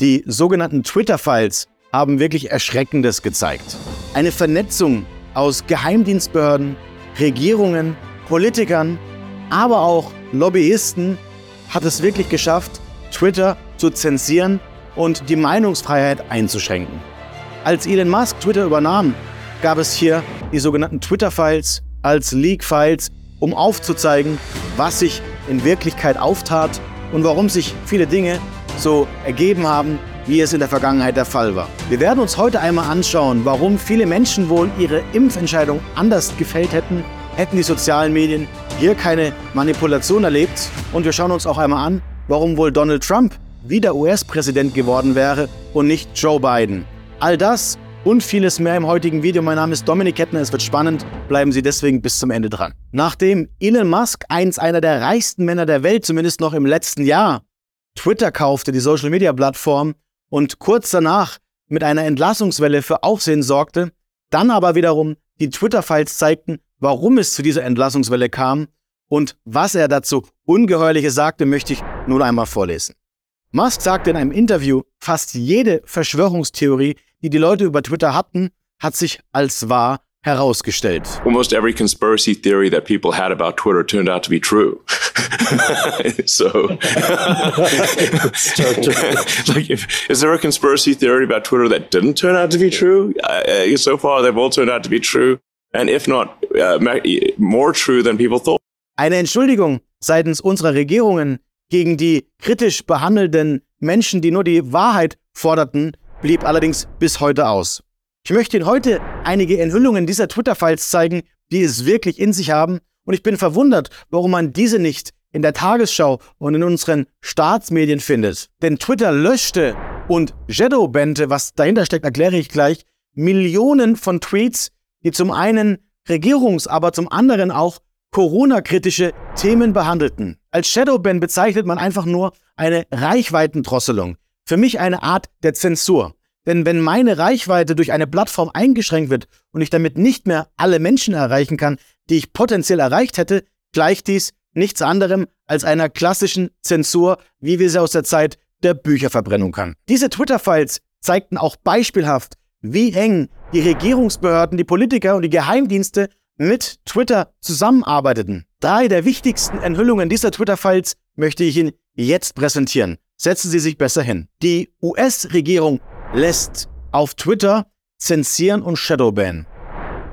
Die sogenannten Twitter-Files haben wirklich Erschreckendes gezeigt. Eine Vernetzung aus Geheimdienstbehörden, Regierungen, Politikern, aber auch Lobbyisten hat es wirklich geschafft, Twitter zu zensieren und die Meinungsfreiheit einzuschränken. Als Elon Musk Twitter übernahm, gab es hier die sogenannten Twitter-Files als Leak-Files, um aufzuzeigen, was sich in Wirklichkeit auftat und warum sich viele Dinge so ergeben haben, wie es in der Vergangenheit der Fall war. Wir werden uns heute einmal anschauen, warum viele Menschen wohl ihre Impfentscheidung anders gefällt hätten, hätten die sozialen Medien hier keine Manipulation erlebt. Und wir schauen uns auch einmal an, warum wohl Donald Trump wieder US-Präsident geworden wäre und nicht Joe Biden. All das und vieles mehr im heutigen Video. Mein Name ist Dominik Kettner, es wird spannend, bleiben Sie deswegen bis zum Ende dran. Nachdem Elon Musk, eins einer der reichsten Männer der Welt, zumindest noch im letzten Jahr, Twitter kaufte, die Social-Media-Plattform, und kurz danach mit einer Entlassungswelle für Aufsehen sorgte, dann aber wiederum die Twitter-Files zeigten, warum es zu dieser Entlassungswelle kam und was er dazu Ungeheuerliches sagte, möchte ich nun einmal vorlesen. Musk sagte in einem Interview, fast jede Verschwörungstheorie, die die Leute über Twitter hatten, hat sich als wahr herausgestellt. Almost every conspiracy theory that people had about Twitter turned out to be true. so, like, if, is there a conspiracy theory about Twitter that didn't turn out to be true? Uh, so far, they've all turned out to be true, and if not, uh, more true than people thought. Eine Entschuldigung seitens unserer Regierungen gegen die kritisch behandelten Menschen, die nur die Wahrheit forderten, blieb allerdings bis heute aus. Ich möchte Ihnen heute einige Enthüllungen dieser Twitter-Files zeigen, die es wirklich in sich haben, und ich bin verwundert, warum man diese nicht in der Tagesschau und in unseren Staatsmedien findet. Denn Twitter löschte und shadowbannte, was dahinter steckt, erkläre ich gleich, Millionen von Tweets, die zum einen Regierungs-, aber zum anderen auch Corona-kritische Themen behandelten. Als Shadowban bezeichnet man einfach nur eine Reichweitendrosselung. Für mich eine Art der Zensur. Denn wenn meine Reichweite durch eine Plattform eingeschränkt wird und ich damit nicht mehr alle Menschen erreichen kann, die ich potenziell erreicht hätte, gleicht dies nichts anderem als einer klassischen Zensur, wie wir sie aus der Zeit der Bücherverbrennung kann. Diese Twitter-Files zeigten auch beispielhaft, wie eng die Regierungsbehörden, die Politiker und die Geheimdienste mit Twitter zusammenarbeiteten. Drei der wichtigsten Enthüllungen dieser Twitter-Files möchte ich Ihnen jetzt präsentieren. Setzen Sie sich besser hin. Die US-Regierung lässt auf Twitter zensieren und Shadowban.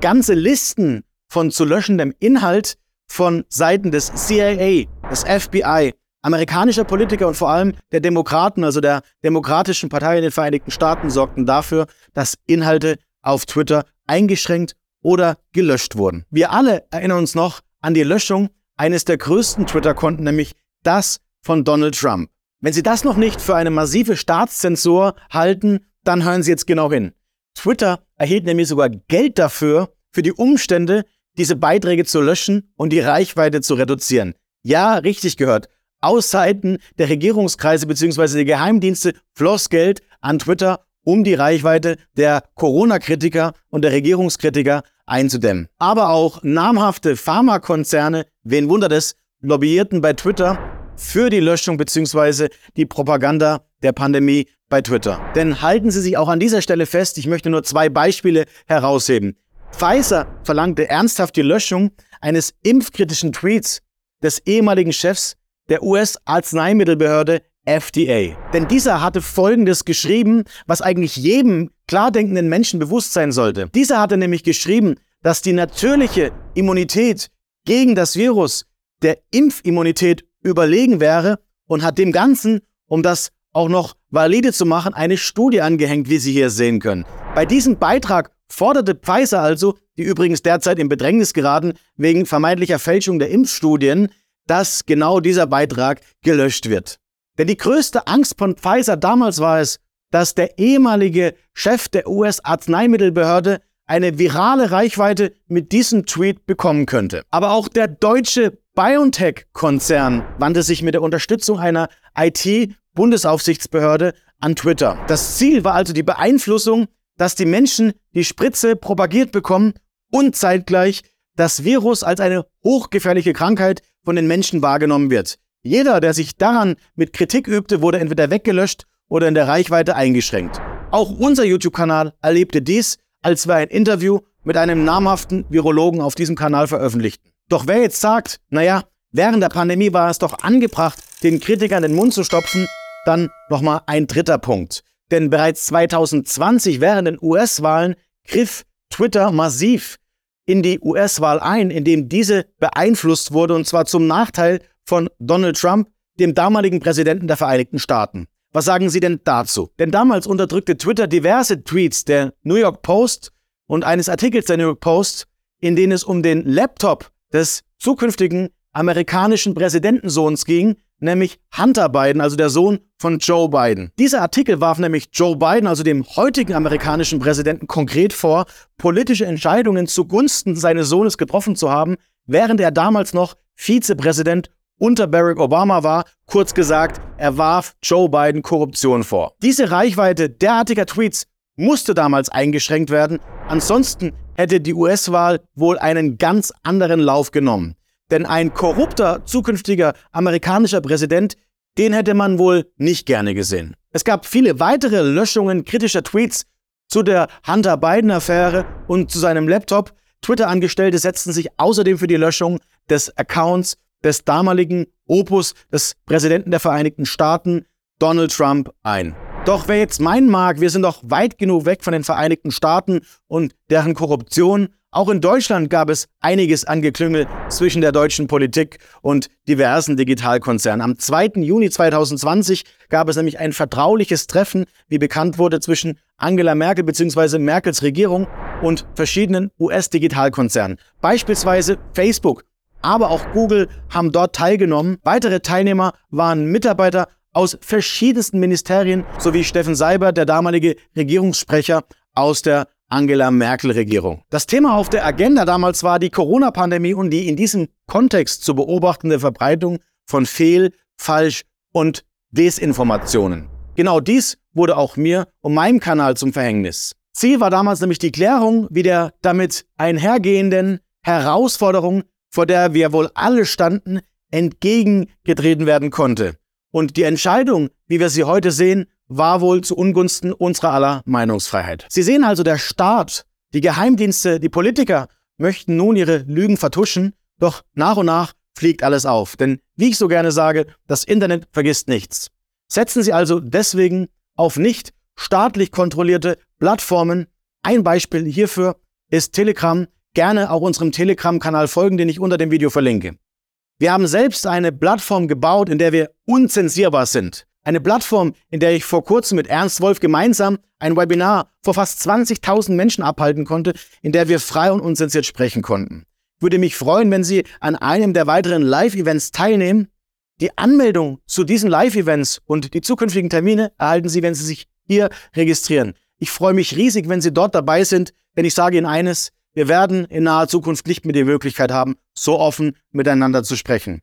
Ganze Listen von zu löschendem Inhalt von Seiten des CIA, des FBI, amerikanischer Politiker und vor allem der Demokraten, also der Demokratischen Partei in den Vereinigten Staaten, sorgten dafür, dass Inhalte auf Twitter eingeschränkt oder gelöscht wurden. Wir alle erinnern uns noch an die Löschung eines der größten Twitter-Konten, nämlich das von Donald Trump. Wenn Sie das noch nicht für eine massive Staatszensur halten, dann hören Sie jetzt genau hin. Twitter erhielt nämlich sogar Geld dafür, für die Umstände, diese Beiträge zu löschen und die Reichweite zu reduzieren. Ja, richtig gehört. Aus Seiten der Regierungskreise bzw. der Geheimdienste floss Geld an Twitter, um die Reichweite der Corona-Kritiker und der Regierungskritiker einzudämmen. Aber auch namhafte Pharmakonzerne, wen wundert es, lobbyierten bei Twitter für die Löschung bzw. die Propaganda der Pandemie bei Twitter. Denn halten Sie sich auch an dieser Stelle fest, ich möchte nur zwei Beispiele herausheben. Pfizer verlangte ernsthaft die Löschung eines impfkritischen Tweets des ehemaligen Chefs der US-Arzneimittelbehörde FDA. Denn dieser hatte Folgendes geschrieben, was eigentlich jedem klar denkenden Menschen bewusst sein sollte. Dieser hatte nämlich geschrieben, dass die natürliche Immunität gegen das Virus der Impfimmunität überlegen wäre und hat dem Ganzen, um das auch noch valide zu machen, eine Studie angehängt, wie Sie hier sehen können. Bei diesem Beitrag forderte Pfizer also, die übrigens derzeit in Bedrängnis geraten wegen vermeintlicher Fälschung der Impfstudien, dass genau dieser Beitrag gelöscht wird. Denn die größte Angst von Pfizer damals war es, dass der ehemalige Chef der US-Arzneimittelbehörde eine virale Reichweite mit diesem Tweet bekommen könnte. Aber auch der deutsche BioNTech-Konzern wandte sich mit der Unterstützung einer IT-Bundesaufsichtsbehörde an Twitter. Das Ziel war also die Beeinflussung, dass die Menschen die Spritze propagiert bekommen und zeitgleich das Virus als eine hochgefährliche Krankheit von den Menschen wahrgenommen wird. Jeder, der sich daran mit Kritik übte, wurde entweder weggelöscht oder in der Reichweite eingeschränkt. Auch unser YouTube-Kanal erlebte dies, als wir ein Interview mit einem namhaften Virologen auf diesem Kanal veröffentlichten. Doch wer jetzt sagt, naja, während der Pandemie war es doch angebracht, den Kritikern den Mund zu stopfen, dann nochmal ein dritter Punkt. Denn bereits 2020 während den US-Wahlen griff Twitter massiv in die US-Wahl ein, indem diese beeinflusst wurde, und zwar zum Nachteil von Donald Trump, dem damaligen Präsidenten der Vereinigten Staaten. Was sagen Sie denn dazu? Denn damals unterdrückte Twitter diverse Tweets der New York Post und eines Artikels der New York Post, in denen es um den Laptop des zukünftigen amerikanischen Präsidentensohns ging, nämlich Hunter Biden, also der Sohn von Joe Biden. Dieser Artikel warf nämlich Joe Biden, also dem heutigen amerikanischen Präsidenten, konkret vor, politische Entscheidungen zugunsten seines Sohnes getroffen zu haben, während er damals noch Vizepräsident unter Barack Obama war. Kurz gesagt, er warf Joe Biden Korruption vor. Diese Reichweite derartiger Tweets musste damals eingeschränkt werden, ansonsten hätte die US-Wahl wohl einen ganz anderen Lauf genommen. Denn ein korrupter zukünftiger amerikanischer Präsident, den hätte man wohl nicht gerne gesehen. Es gab viele weitere Löschungen kritischer Tweets zu der Hunter Biden-Affäre und zu seinem Laptop. Twitter-Angestellte setzten sich außerdem für die Löschung des Accounts des damaligen Opus des Präsidenten der Vereinigten Staaten, Donald Trump, ein. Doch wer jetzt meinen mag, wir sind doch weit genug weg von den Vereinigten Staaten und deren Korruption. Auch in Deutschland gab es einiges an Geklüngel zwischen der deutschen Politik und diversen Digitalkonzernen. Am 2. Juni 2020 gab es nämlich ein vertrauliches Treffen, wie bekannt wurde, zwischen Angela Merkel bzw. Merkels Regierung und verschiedenen US-Digitalkonzernen. Beispielsweise Facebook aber auch Google haben dort teilgenommen. Weitere Teilnehmer waren Mitarbeiter aus verschiedensten Ministerien sowie Steffen Seiber, der damalige Regierungssprecher aus der Angela Merkel-Regierung. Das Thema auf der Agenda damals war die Corona-Pandemie und die in diesem Kontext zu beobachtende Verbreitung von Fehl-, Falsch- und Desinformationen. Genau dies wurde auch mir und meinem Kanal zum Verhängnis. Ziel war damals nämlich die Klärung, wie der damit einhergehenden Herausforderung vor der wir wohl alle standen, entgegengetreten werden konnte. Und die Entscheidung, wie wir sie heute sehen, war wohl zu Ungunsten unserer aller Meinungsfreiheit. Sie sehen also, der Staat, die Geheimdienste, die Politiker möchten nun ihre Lügen vertuschen, doch nach und nach fliegt alles auf. Denn wie ich so gerne sage, das Internet vergisst nichts. Setzen Sie also deswegen auf nicht staatlich kontrollierte Plattformen. Ein Beispiel hierfür ist Telegram, gerne auch unserem Telegram-Kanal folgen, den ich unter dem Video verlinke. Wir haben selbst eine Plattform gebaut, in der wir unzensierbar sind. Eine Plattform, in der ich vor kurzem mit Ernst Wolf gemeinsam ein Webinar vor fast 20.000 Menschen abhalten konnte, in der wir frei und unzensiert sprechen konnten. Ich würde mich freuen, wenn Sie an einem der weiteren Live-Events teilnehmen. Die Anmeldung zu diesen Live-Events und die zukünftigen Termine erhalten Sie, wenn Sie sich hier registrieren. Ich freue mich riesig, wenn Sie dort dabei sind, denn ich sage Ihnen eines, wir werden in naher Zukunft nicht mehr die Möglichkeit haben, so offen miteinander zu sprechen.